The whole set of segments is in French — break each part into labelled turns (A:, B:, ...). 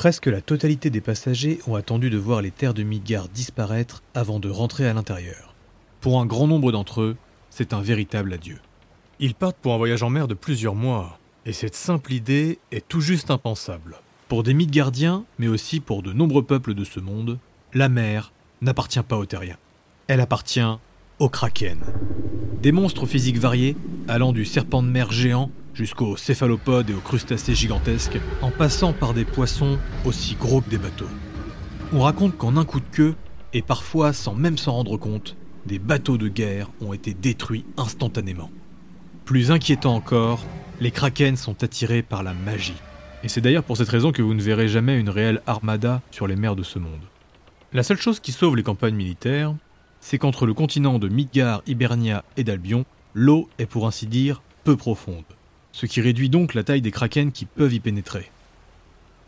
A: Presque la totalité des passagers ont attendu de voir les terres de Midgard disparaître avant de rentrer à l'intérieur. Pour un grand nombre d'entre eux, c'est un véritable adieu. Ils partent pour un voyage en mer de plusieurs mois, et cette simple idée est tout juste impensable. Pour des Midgardiens, mais aussi pour de nombreux peuples de ce monde, la mer n'appartient pas aux terriens. Elle appartient aux kraken. Des monstres physiques variés, allant du serpent de mer géant jusqu'aux céphalopodes et aux crustacés gigantesques, en passant par des poissons aussi gros que des bateaux. On raconte qu'en un coup de queue, et parfois sans même s'en rendre compte, des bateaux de guerre ont été détruits instantanément. Plus inquiétant encore, les kraken sont attirés par la magie. Et c'est d'ailleurs pour cette raison que vous ne verrez jamais une réelle armada sur les mers de ce monde. La seule chose qui sauve les campagnes militaires, c'est qu'entre le continent de Midgard, Hibernia et d'Albion, l'eau est pour ainsi dire peu profonde ce qui réduit donc la taille des kraken qui peuvent y pénétrer.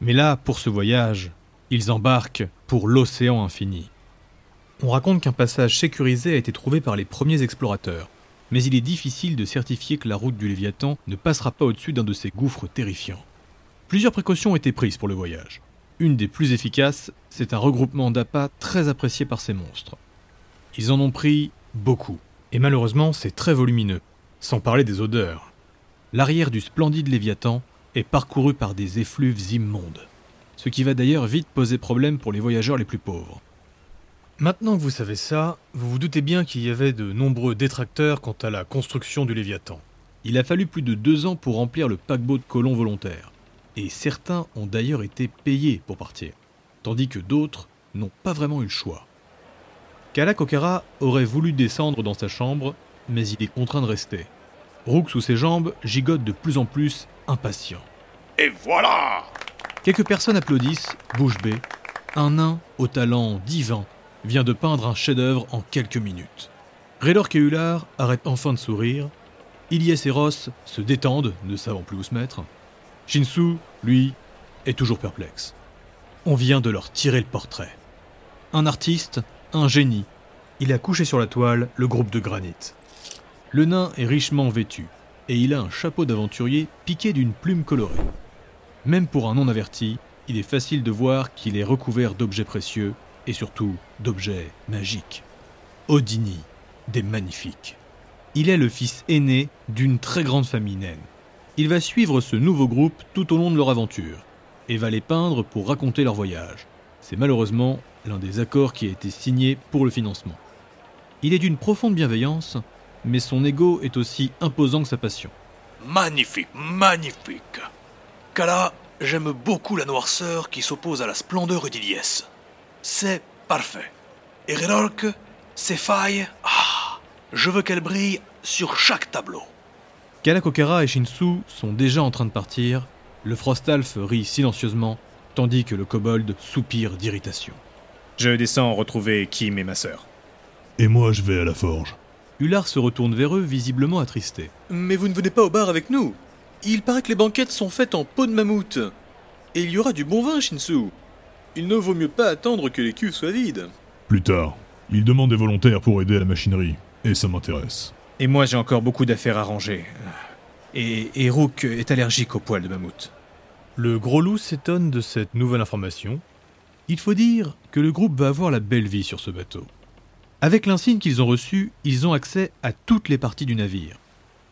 A: Mais là, pour ce voyage, ils embarquent pour l'océan infini. On raconte qu'un passage sécurisé a été trouvé par les premiers explorateurs, mais il est difficile de certifier que la route du Léviathan ne passera pas au-dessus d'un de ces gouffres terrifiants. Plusieurs précautions ont été prises pour le voyage. Une des plus efficaces, c'est un regroupement d'appâts très apprécié par ces monstres. Ils en ont pris beaucoup, et malheureusement c'est très volumineux, sans parler des odeurs l'arrière du splendide Léviathan est parcouru par des effluves immondes, ce qui va d'ailleurs vite poser problème pour les voyageurs les plus pauvres. Maintenant que vous savez ça, vous vous doutez bien qu'il y avait de nombreux détracteurs quant à la construction du Léviathan. Il a fallu plus de deux ans pour remplir le paquebot de colons volontaires, et certains ont d'ailleurs été payés pour partir, tandis que d'autres n'ont pas vraiment eu le choix. Kalak Okara aurait voulu descendre dans sa chambre, mais il est contraint de rester, Rook sous ses jambes gigote de plus en plus, impatient.
B: Et voilà
A: Quelques personnes applaudissent, bouche bée. Un nain au talent divin vient de peindre un chef-d'œuvre en quelques minutes. Raylor et Ular arrêtent enfin de sourire. Ilyes et Ross se détendent, ne savant plus où se mettre. Shinsu, lui, est toujours perplexe. On vient de leur tirer le portrait. Un artiste, un génie. Il a couché sur la toile le groupe de granit. Le nain est richement vêtu, et il a un chapeau d'aventurier piqué d'une plume colorée. Même pour un non-averti, il est facile de voir qu'il est recouvert d'objets précieux, et surtout d'objets magiques. Odini, des magnifiques. Il est le fils aîné d'une très grande famille naine. Il va suivre ce nouveau groupe tout au long de leur aventure, et va les peindre pour raconter leur voyage. C'est malheureusement l'un des accords qui a été signé pour le financement. Il est d'une profonde bienveillance, mais son ego est aussi imposant que sa passion.
B: Magnifique, magnifique. Kala, j'aime beaucoup la noirceur qui s'oppose à la splendeur d'Iliès. C'est parfait. Et Rerork, ses failles, ah, je veux qu'elles brillent sur chaque tableau.
A: Kalakokara et Shinsu sont déjà en train de partir. Le Frostalf rit silencieusement, tandis que le kobold soupire d'irritation.
C: Je descends retrouver Kim et ma sœur.
D: Et moi, je vais à la forge.
A: Hullard se retourne vers eux, visiblement attristé.
E: Mais vous ne venez pas au bar avec nous Il paraît que les banquettes sont faites en peau de mammouth. Et il y aura du bon vin, Shinsu. Il ne vaut mieux pas attendre que les cuves soient vides.
D: Plus tard, il demande des volontaires pour aider à la machinerie, et ça m'intéresse.
C: Et moi, j'ai encore beaucoup d'affaires à ranger. Et, et Rook est allergique aux poils de mammouth.
A: Le gros loup s'étonne de cette nouvelle information. Il faut dire que le groupe va avoir la belle vie sur ce bateau. Avec l'insigne qu'ils ont reçu, ils ont accès à toutes les parties du navire.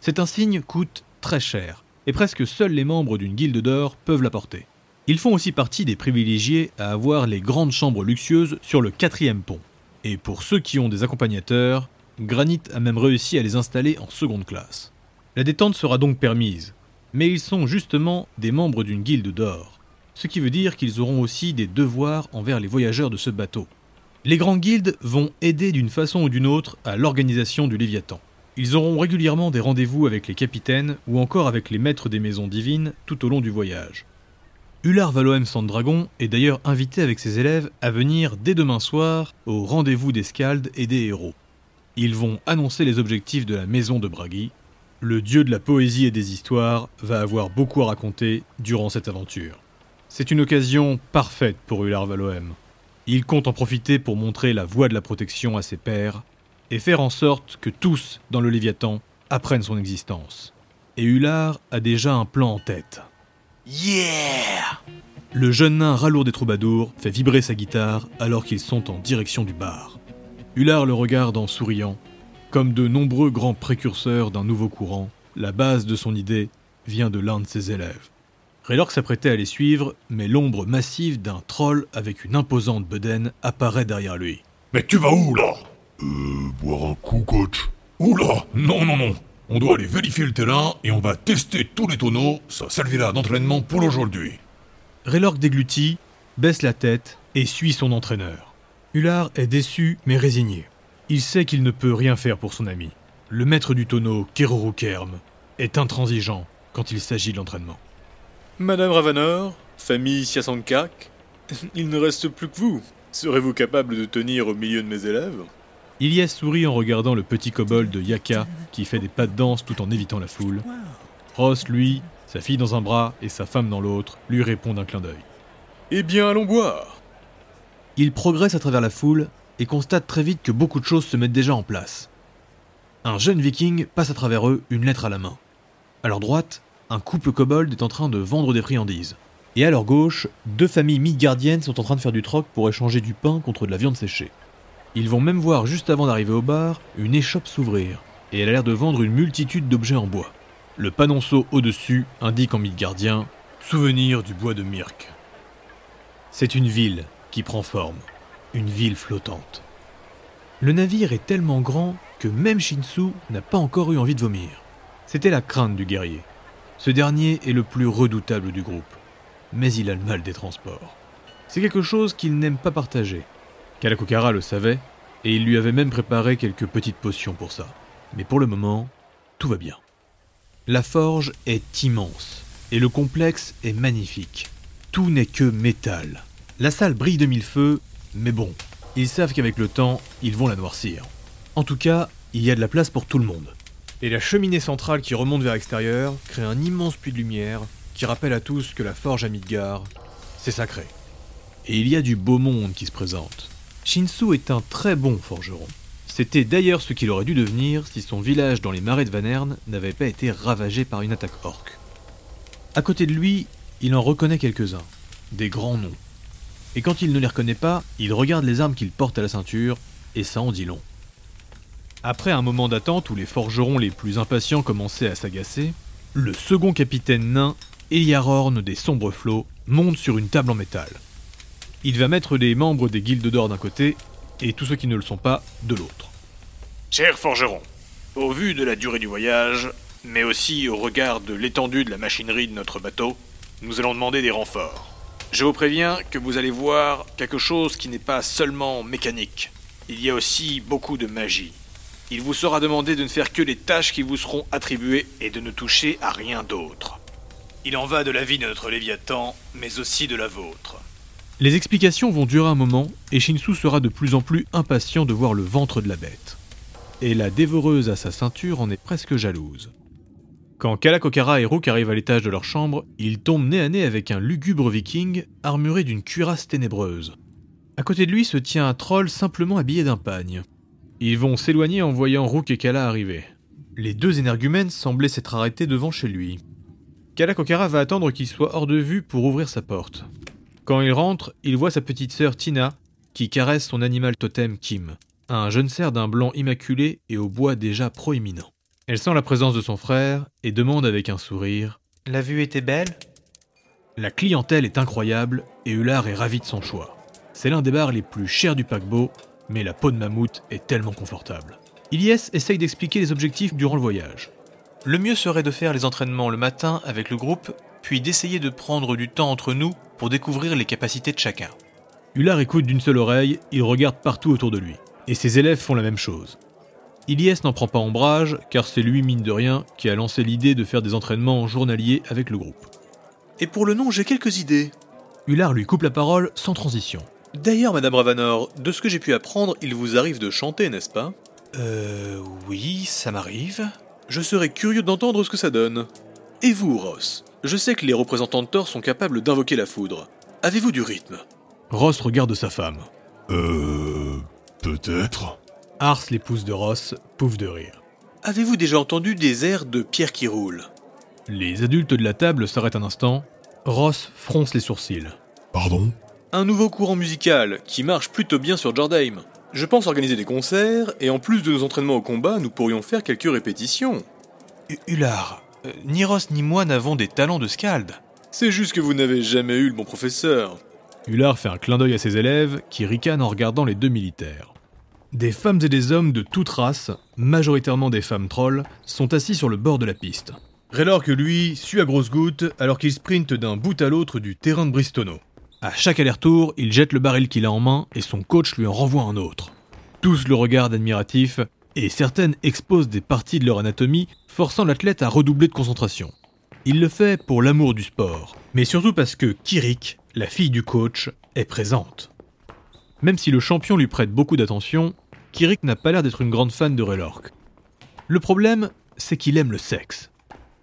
A: Cet insigne coûte très cher, et presque seuls les membres d'une guilde d'or peuvent l'apporter. Ils font aussi partie des privilégiés à avoir les grandes chambres luxueuses sur le quatrième pont. Et pour ceux qui ont des accompagnateurs, Granit a même réussi à les installer en seconde classe. La détente sera donc permise, mais ils sont justement des membres d'une guilde d'or, ce qui veut dire qu'ils auront aussi des devoirs envers les voyageurs de ce bateau. Les grands guildes vont aider d'une façon ou d'une autre à l'organisation du Léviathan. Ils auront régulièrement des rendez-vous avec les capitaines ou encore avec les maîtres des maisons divines tout au long du voyage. Ular Valoem Sandragon est d'ailleurs invité avec ses élèves à venir dès demain soir au rendez-vous des Scaldes et des héros. Ils vont annoncer les objectifs de la maison de Bragi. Le dieu de la poésie et des histoires va avoir beaucoup à raconter durant cette aventure. C'est une occasion parfaite pour Ular Valoem. Il compte en profiter pour montrer la voie de la protection à ses pairs et faire en sorte que tous dans le Léviathan apprennent son existence. Et Ular a déjà un plan en tête.
B: Yeah
A: Le jeune nain ralourd des troubadours fait vibrer sa guitare alors qu'ils sont en direction du bar. Hullard le regarde en souriant. Comme de nombreux grands précurseurs d'un nouveau courant, la base de son idée vient de l'un de ses élèves. Raylork s'apprêtait à les suivre, mais l'ombre massive d'un troll avec une imposante bedaine apparaît derrière lui.
D: Mais tu vas où là? Euh, boire un coup, coach. Oula Non, non, non On doit aller vérifier le terrain et on va tester tous les tonneaux, ça servira d'entraînement pour aujourd'hui.
A: Raylork déglutit, baisse la tête et suit son entraîneur. Hullard est déçu mais résigné. Il sait qu'il ne peut rien faire pour son ami. Le maître du tonneau, Keroro Kerm, est intransigeant quand il s'agit de l'entraînement.
E: Madame Ravanor, famille Siasankak, il ne reste plus que vous. Serez-vous capable de tenir au milieu de mes élèves?
A: Ilyes sourit en regardant le petit kobold de Yaka qui fait des pas de danse tout en évitant la foule. Ross, lui, sa fille dans un bras et sa femme dans l'autre, lui répond d'un clin d'œil.
E: Eh bien, allons boire.
A: Il progresse à travers la foule et constate très vite que beaucoup de choses se mettent déjà en place. Un jeune viking passe à travers eux, une lettre à la main. À leur droite, un couple kobold est en train de vendre des friandises. Et à leur gauche, deux familles midgardiennes sont en train de faire du troc pour échanger du pain contre de la viande séchée. Ils vont même voir juste avant d'arriver au bar une échoppe s'ouvrir, et elle a l'air de vendre une multitude d'objets en bois. Le panonceau au-dessus indique en midgardien Souvenir du bois de Myrk. C'est une ville qui prend forme, une ville flottante. Le navire est tellement grand que même Shinsu n'a pas encore eu envie de vomir. C'était la crainte du guerrier. Ce dernier est le plus redoutable du groupe, mais il a le mal des transports. C'est quelque chose qu'il n'aime pas partager. Kalakokara le savait, et il lui avait même préparé quelques petites potions pour ça. Mais pour le moment, tout va bien. La forge est immense, et le complexe est magnifique. Tout n'est que métal. La salle brille de mille feux, mais bon, ils savent qu'avec le temps, ils vont la noircir. En tout cas, il y a de la place pour tout le monde. Et la cheminée centrale qui remonte vers l'extérieur crée un immense puits de lumière qui rappelle à tous que la forge à Midgar, c'est sacré. Et il y a du beau monde qui se présente. Shinsu est un très bon forgeron. C'était d'ailleurs ce qu'il aurait dû devenir si son village dans les marais de Vanerne n'avait pas été ravagé par une attaque orque. À côté de lui, il en reconnaît quelques-uns, des grands noms. Et quand il ne les reconnaît pas, il regarde les armes qu'il porte à la ceinture, et ça en dit long. Après un moment d'attente où les forgerons les plus impatients commençaient à s'agacer, le second capitaine nain, Eliarorn des sombres flots, monte sur une table en métal. Il va mettre les membres des guildes d'or d'un côté et tous ceux qui ne le sont pas de l'autre.
B: Cher forgeron, au vu de la durée du voyage, mais aussi au regard de l'étendue de la machinerie de notre bateau, nous allons demander des renforts. Je vous préviens que vous allez voir quelque chose qui n'est pas seulement mécanique. Il y a aussi beaucoup de magie. Il vous sera demandé de ne faire que les tâches qui vous seront attribuées et de ne toucher à rien d'autre. Il en va de la vie de notre Léviathan, mais aussi de la vôtre.
A: Les explications vont durer un moment et Shinsu sera de plus en plus impatient de voir le ventre de la bête. Et la dévoreuse à sa ceinture en est presque jalouse. Quand Kalakokara et Rook arrivent à l'étage de leur chambre, ils tombent nez à nez avec un lugubre viking armuré d'une cuirasse ténébreuse. À côté de lui se tient un troll simplement habillé d'un pagne. Ils vont s'éloigner en voyant Rook et Kala arriver. Les deux énergumènes semblaient s'être arrêtés devant chez lui. Kalakokara va attendre qu'il soit hors de vue pour ouvrir sa porte. Quand il rentre, il voit sa petite sœur Tina qui caresse son animal totem Kim, un jeune cerf d'un blanc immaculé et au bois déjà proéminent. Elle sent la présence de son frère et demande avec un sourire
F: La vue était belle?
A: La clientèle est incroyable et Ular est ravi de son choix. C'est l'un des bars les plus chers du paquebot, mais la peau de mammouth est tellement confortable. Ilyes essaye d'expliquer les objectifs durant le voyage.
F: Le mieux serait de faire les entraînements le matin avec le groupe, puis d'essayer de prendre du temps entre nous pour découvrir les capacités de chacun.
A: Ular écoute d'une seule oreille, il regarde partout autour de lui. Et ses élèves font la même chose. Ilyes n'en prend pas ombrage, car c'est lui, mine de rien, qui a lancé l'idée de faire des entraînements journaliers avec le groupe.
E: Et pour le nom, j'ai quelques idées.
A: Ular lui coupe la parole sans transition.
E: D'ailleurs, Madame Ravanor, de ce que j'ai pu apprendre, il vous arrive de chanter, n'est-ce pas?
F: Euh. Oui, ça m'arrive.
E: Je serais curieux d'entendre ce que ça donne. Et vous, Ross? Je sais que les représentants de Thor sont capables d'invoquer la foudre. Avez-vous du rythme?
A: Ross regarde sa femme.
D: Euh. Peut-être
A: Ars, l'épouse de Ross, pouffe de rire.
E: Avez-vous déjà entendu des airs de pierre qui roule
A: Les adultes de la table s'arrêtent un instant, Ross fronce les sourcils.
D: Pardon?
E: Un nouveau courant musical qui marche plutôt bien sur Jordheim. Je pense organiser des concerts, et en plus de nos entraînements au combat, nous pourrions faire quelques répétitions.
F: Ular, euh, ni Ross ni moi n'avons des talents de Skald.
E: C'est juste que vous n'avez jamais eu le bon professeur.
A: Hullard fait un clin d'œil à ses élèves qui ricanent en regardant les deux militaires. Des femmes et des hommes de toute race, majoritairement des femmes trolls, sont assis sur le bord de la piste. Raylor que lui suit à grosses gouttes alors qu'il sprinte d'un bout à l'autre du terrain de Bristono. À chaque aller-retour, il jette le baril qu'il a en main et son coach lui en renvoie un autre. Tous le regardent admiratif et certaines exposent des parties de leur anatomie, forçant l'athlète à redoubler de concentration. Il le fait pour l'amour du sport, mais surtout parce que Kirik, la fille du coach, est présente. Même si le champion lui prête beaucoup d'attention, Kirik n'a pas l'air d'être une grande fan de Raylork. Le problème, c'est qu'il aime le sexe.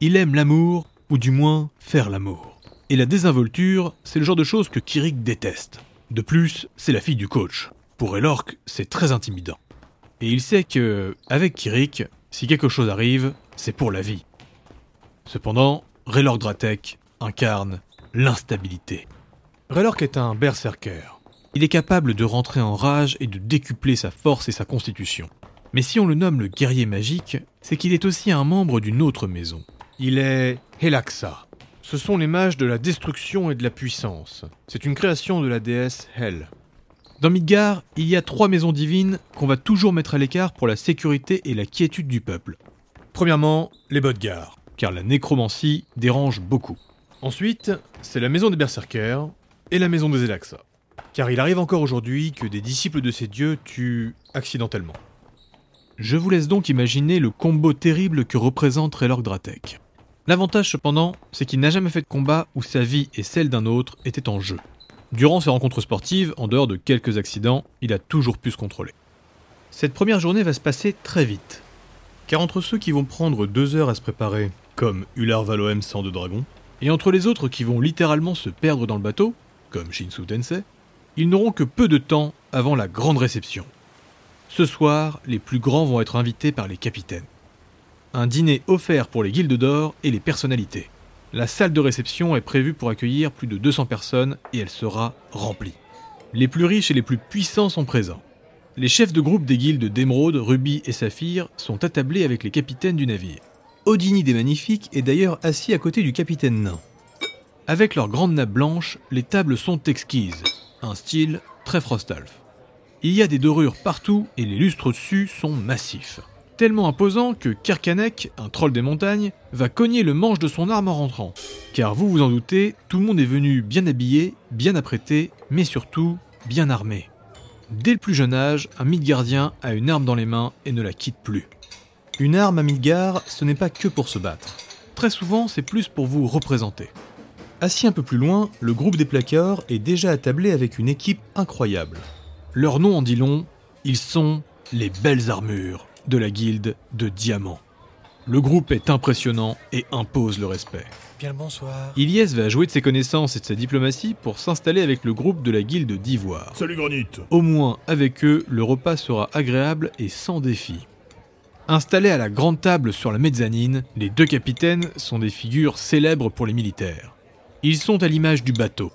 A: Il aime l'amour, ou du moins faire l'amour. Et la désinvolture, c'est le genre de choses que Kirik déteste. De plus, c'est la fille du coach. Pour Raylork, c'est très intimidant. Et il sait que, avec Kirik, si quelque chose arrive, c'est pour la vie. Cependant, Raylork Dratek incarne l'instabilité. Raylork est un berserker. Il est capable de rentrer en rage et de décupler sa force et sa constitution. Mais si on le nomme le guerrier magique, c'est qu'il est aussi un membre d'une autre maison. Il est Helaxa. Ce sont les mages de la destruction et de la puissance. C'est une création de la déesse Hel. Dans Midgard, il y a trois maisons divines qu'on va toujours mettre à l'écart pour la sécurité et la quiétude du peuple. Premièrement, les Bodgar, car la nécromancie dérange beaucoup. Ensuite, c'est la maison des Berserkers et la maison des Elaxa. Car il arrive encore aujourd'hui que des disciples de ces dieux tuent accidentellement. Je vous laisse donc imaginer le combo terrible que représente Raylork Dratek. L'avantage cependant, c'est qu'il n'a jamais fait de combat où sa vie et celle d'un autre étaient en jeu. Durant ses rencontres sportives, en dehors de quelques accidents, il a toujours pu se contrôler. Cette première journée va se passer très vite. Car entre ceux qui vont prendre deux heures à se préparer, comme Ular Valoem sang de dragon, et entre les autres qui vont littéralement se perdre dans le bateau, comme Shinsu Tensei, ils n'auront que peu de temps avant la grande réception. Ce soir, les plus grands vont être invités par les capitaines. Un dîner offert pour les guildes d'or et les personnalités. La salle de réception est prévue pour accueillir plus de 200 personnes et elle sera remplie. Les plus riches et les plus puissants sont présents. Les chefs de groupe des guildes d'Émeraude, Rubis et Saphir sont attablés avec les capitaines du navire. Odini des Magnifiques est d'ailleurs assis à côté du capitaine nain. Avec leurs grandes nappes blanches, les tables sont exquises, un style très Frostalf. Il y a des dorures partout et les lustres dessus sont massifs. Tellement imposant que Kerkanek, un troll des montagnes, va cogner le manche de son arme en rentrant. Car vous vous en doutez, tout le monde est venu bien habillé, bien apprêté, mais surtout bien armé. Dès le plus jeune âge, un Midgardien a une arme dans les mains et ne la quitte plus. Une arme à Midgard, ce n'est pas que pour se battre. Très souvent, c'est plus pour vous représenter. Assis un peu plus loin, le groupe des placards est déjà attablé avec une équipe incroyable. Leur nom en dit long, ils sont les belles armures de la guilde de Diamant. Le groupe est impressionnant et impose le respect.
G: Bien le bonsoir.
A: Ilyes va jouer de ses connaissances et de sa diplomatie pour s'installer avec le groupe de la guilde d'Ivoire.
D: Salut Granit
A: Au moins, avec eux, le repas sera agréable et sans défi. Installés à la grande table sur la mezzanine, les deux capitaines sont des figures célèbres pour les militaires. Ils sont à l'image du bateau.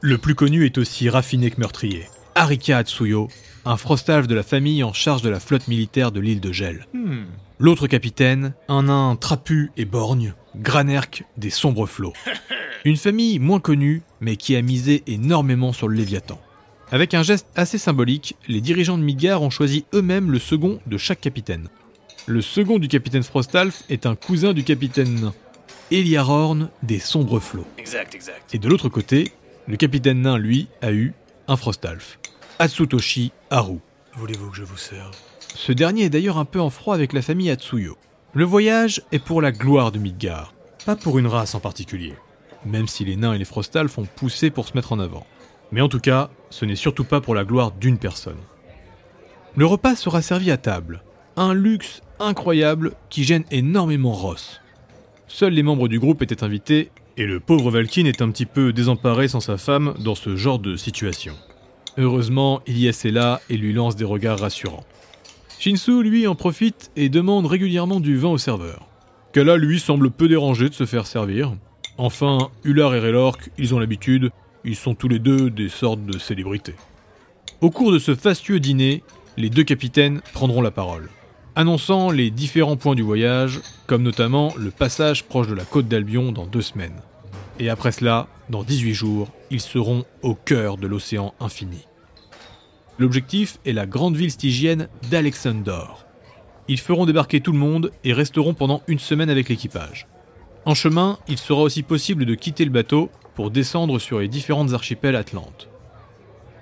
A: Le plus connu est aussi raffiné que meurtrier. Arika Atsuyo, un frostalf de la famille en charge de la flotte militaire de l'île de Gel.
E: Hmm.
A: L'autre capitaine, un nain trapu et borgne, Granerk des sombres flots. Une famille moins connue, mais qui a misé énormément sur le Léviathan. Avec un geste assez symbolique, les dirigeants de Midgard ont choisi eux-mêmes le second de chaque capitaine. Le second du capitaine Frostalf est un cousin du capitaine nain, Eliarorn des sombres flots.
G: Exact, exact.
A: Et de l'autre côté, le capitaine nain, lui, a eu un Frostalf, Atsutoshi Haru.
G: Voulez-vous que je vous serve?
A: Ce dernier est d'ailleurs un peu en froid avec la famille Atsuyo. Le voyage est pour la gloire de Midgard, pas pour une race en particulier. Même si les nains et les Frostalf ont poussé pour se mettre en avant. Mais en tout cas, ce n'est surtout pas pour la gloire d'une personne. Le repas sera servi à table. Un luxe incroyable qui gêne énormément Ross. Seuls les membres du groupe étaient invités, et le pauvre Valkyne est un petit peu désemparé sans sa femme dans ce genre de situation. Heureusement, Ilyes est là et lui lance des regards rassurants. Shinsu, lui, en profite et demande régulièrement du vin au serveur. Kala, lui, semble peu dérangé de se faire servir. Enfin, Ular et Relork, ils ont l'habitude, ils sont tous les deux des sortes de célébrités. Au cours de ce fastueux dîner, les deux capitaines prendront la parole, annonçant les différents points du voyage, comme notamment le passage proche de la côte d'Albion dans deux semaines. Et après cela, dans 18 jours, ils seront au cœur de l'océan infini. L'objectif est la grande ville stygienne d'Alexandor. Ils feront débarquer tout le monde et resteront pendant une semaine avec l'équipage. En chemin, il sera aussi possible de quitter le bateau pour descendre sur les différentes archipels atlantes.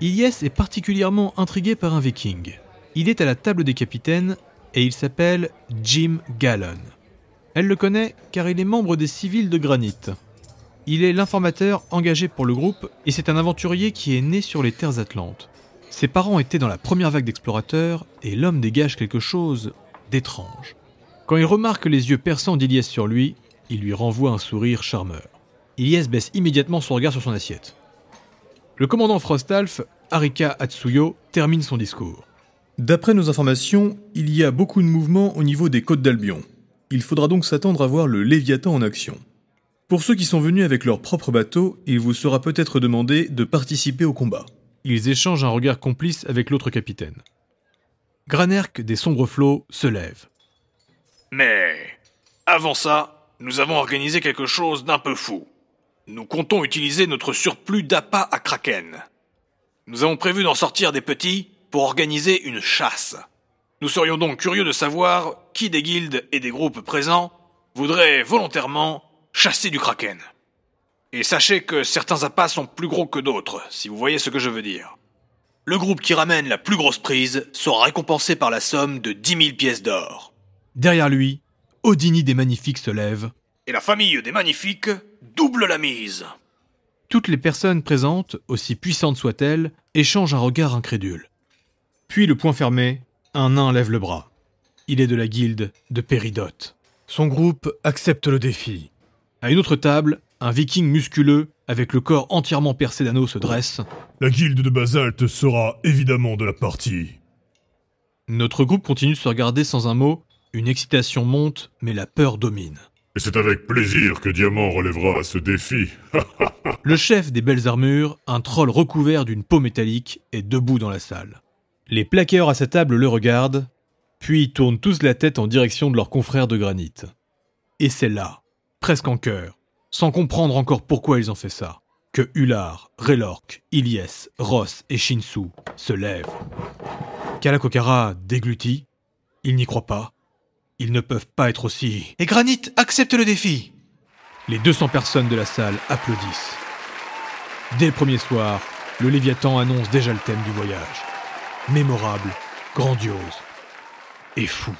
A: Ilyes est particulièrement intrigué par un viking. Il est à la table des capitaines et il s'appelle Jim Gallon. Elle le connaît car il est membre des civils de granit. Il est l'informateur engagé pour le groupe et c'est un aventurier qui est né sur les terres atlantes. Ses parents étaient dans la première vague d'explorateurs et l'homme dégage quelque chose d'étrange. Quand il remarque les yeux perçants d'Iliès sur lui, il lui renvoie un sourire charmeur. Ilyes baisse immédiatement son regard sur son assiette. Le commandant Frostalf, Arika Atsuyo, termine son discours.
E: D'après nos informations, il y a beaucoup de mouvements au niveau des côtes d'Albion. Il faudra donc s'attendre à voir le Léviathan en action. Pour ceux qui sont venus avec leur propre bateau, il vous sera peut-être demandé de participer au combat.
A: Ils échangent un regard complice avec l'autre capitaine. Granerk des sombres flots se lève.
B: Mais avant ça, nous avons organisé quelque chose d'un peu fou. Nous comptons utiliser notre surplus d'appât à Kraken. Nous avons prévu d'en sortir des petits pour organiser une chasse. Nous serions donc curieux de savoir qui des guildes et des groupes présents voudrait volontairement chasser du Kraken. Et sachez que certains appâts sont plus gros que d'autres, si vous voyez ce que je veux dire. Le groupe qui ramène la plus grosse prise sera récompensé par la somme de 10 000 pièces d'or.
A: Derrière lui, Odini des Magnifiques se lève.
B: Et la famille des Magnifiques double la mise.
A: Toutes les personnes présentes, aussi puissantes soient-elles, échangent un regard incrédule. Puis le poing fermé, un nain lève le bras. Il est de la guilde de Péridote. Son groupe accepte le défi. À une autre table, un viking musculeux, avec le corps entièrement percé d'anneaux, se dresse.
D: La guilde de Basalte sera évidemment de la partie.
A: Notre groupe continue de se regarder sans un mot. Une excitation monte, mais la peur domine.
D: Et c'est avec plaisir que Diamant relèvera ce défi.
A: Le chef des belles armures, un troll recouvert d'une peau métallique, est debout dans la salle. Les plaqueurs à sa table le regardent, puis tournent tous la tête en direction de leurs confrères de granit. Et c'est là, presque en chœur, sans comprendre encore pourquoi ils ont fait ça, que Ular, Relork, Ilyes, Ross et Shinsu se lèvent. Kalakokara déglutit. Ils n'y croient pas. Ils ne peuvent pas être aussi.
F: Et Granit accepte le défi
A: Les 200 personnes de la salle applaudissent. Dès le premier soir, le Léviathan annonce déjà le thème du voyage. Mémorable, grandiose et fou.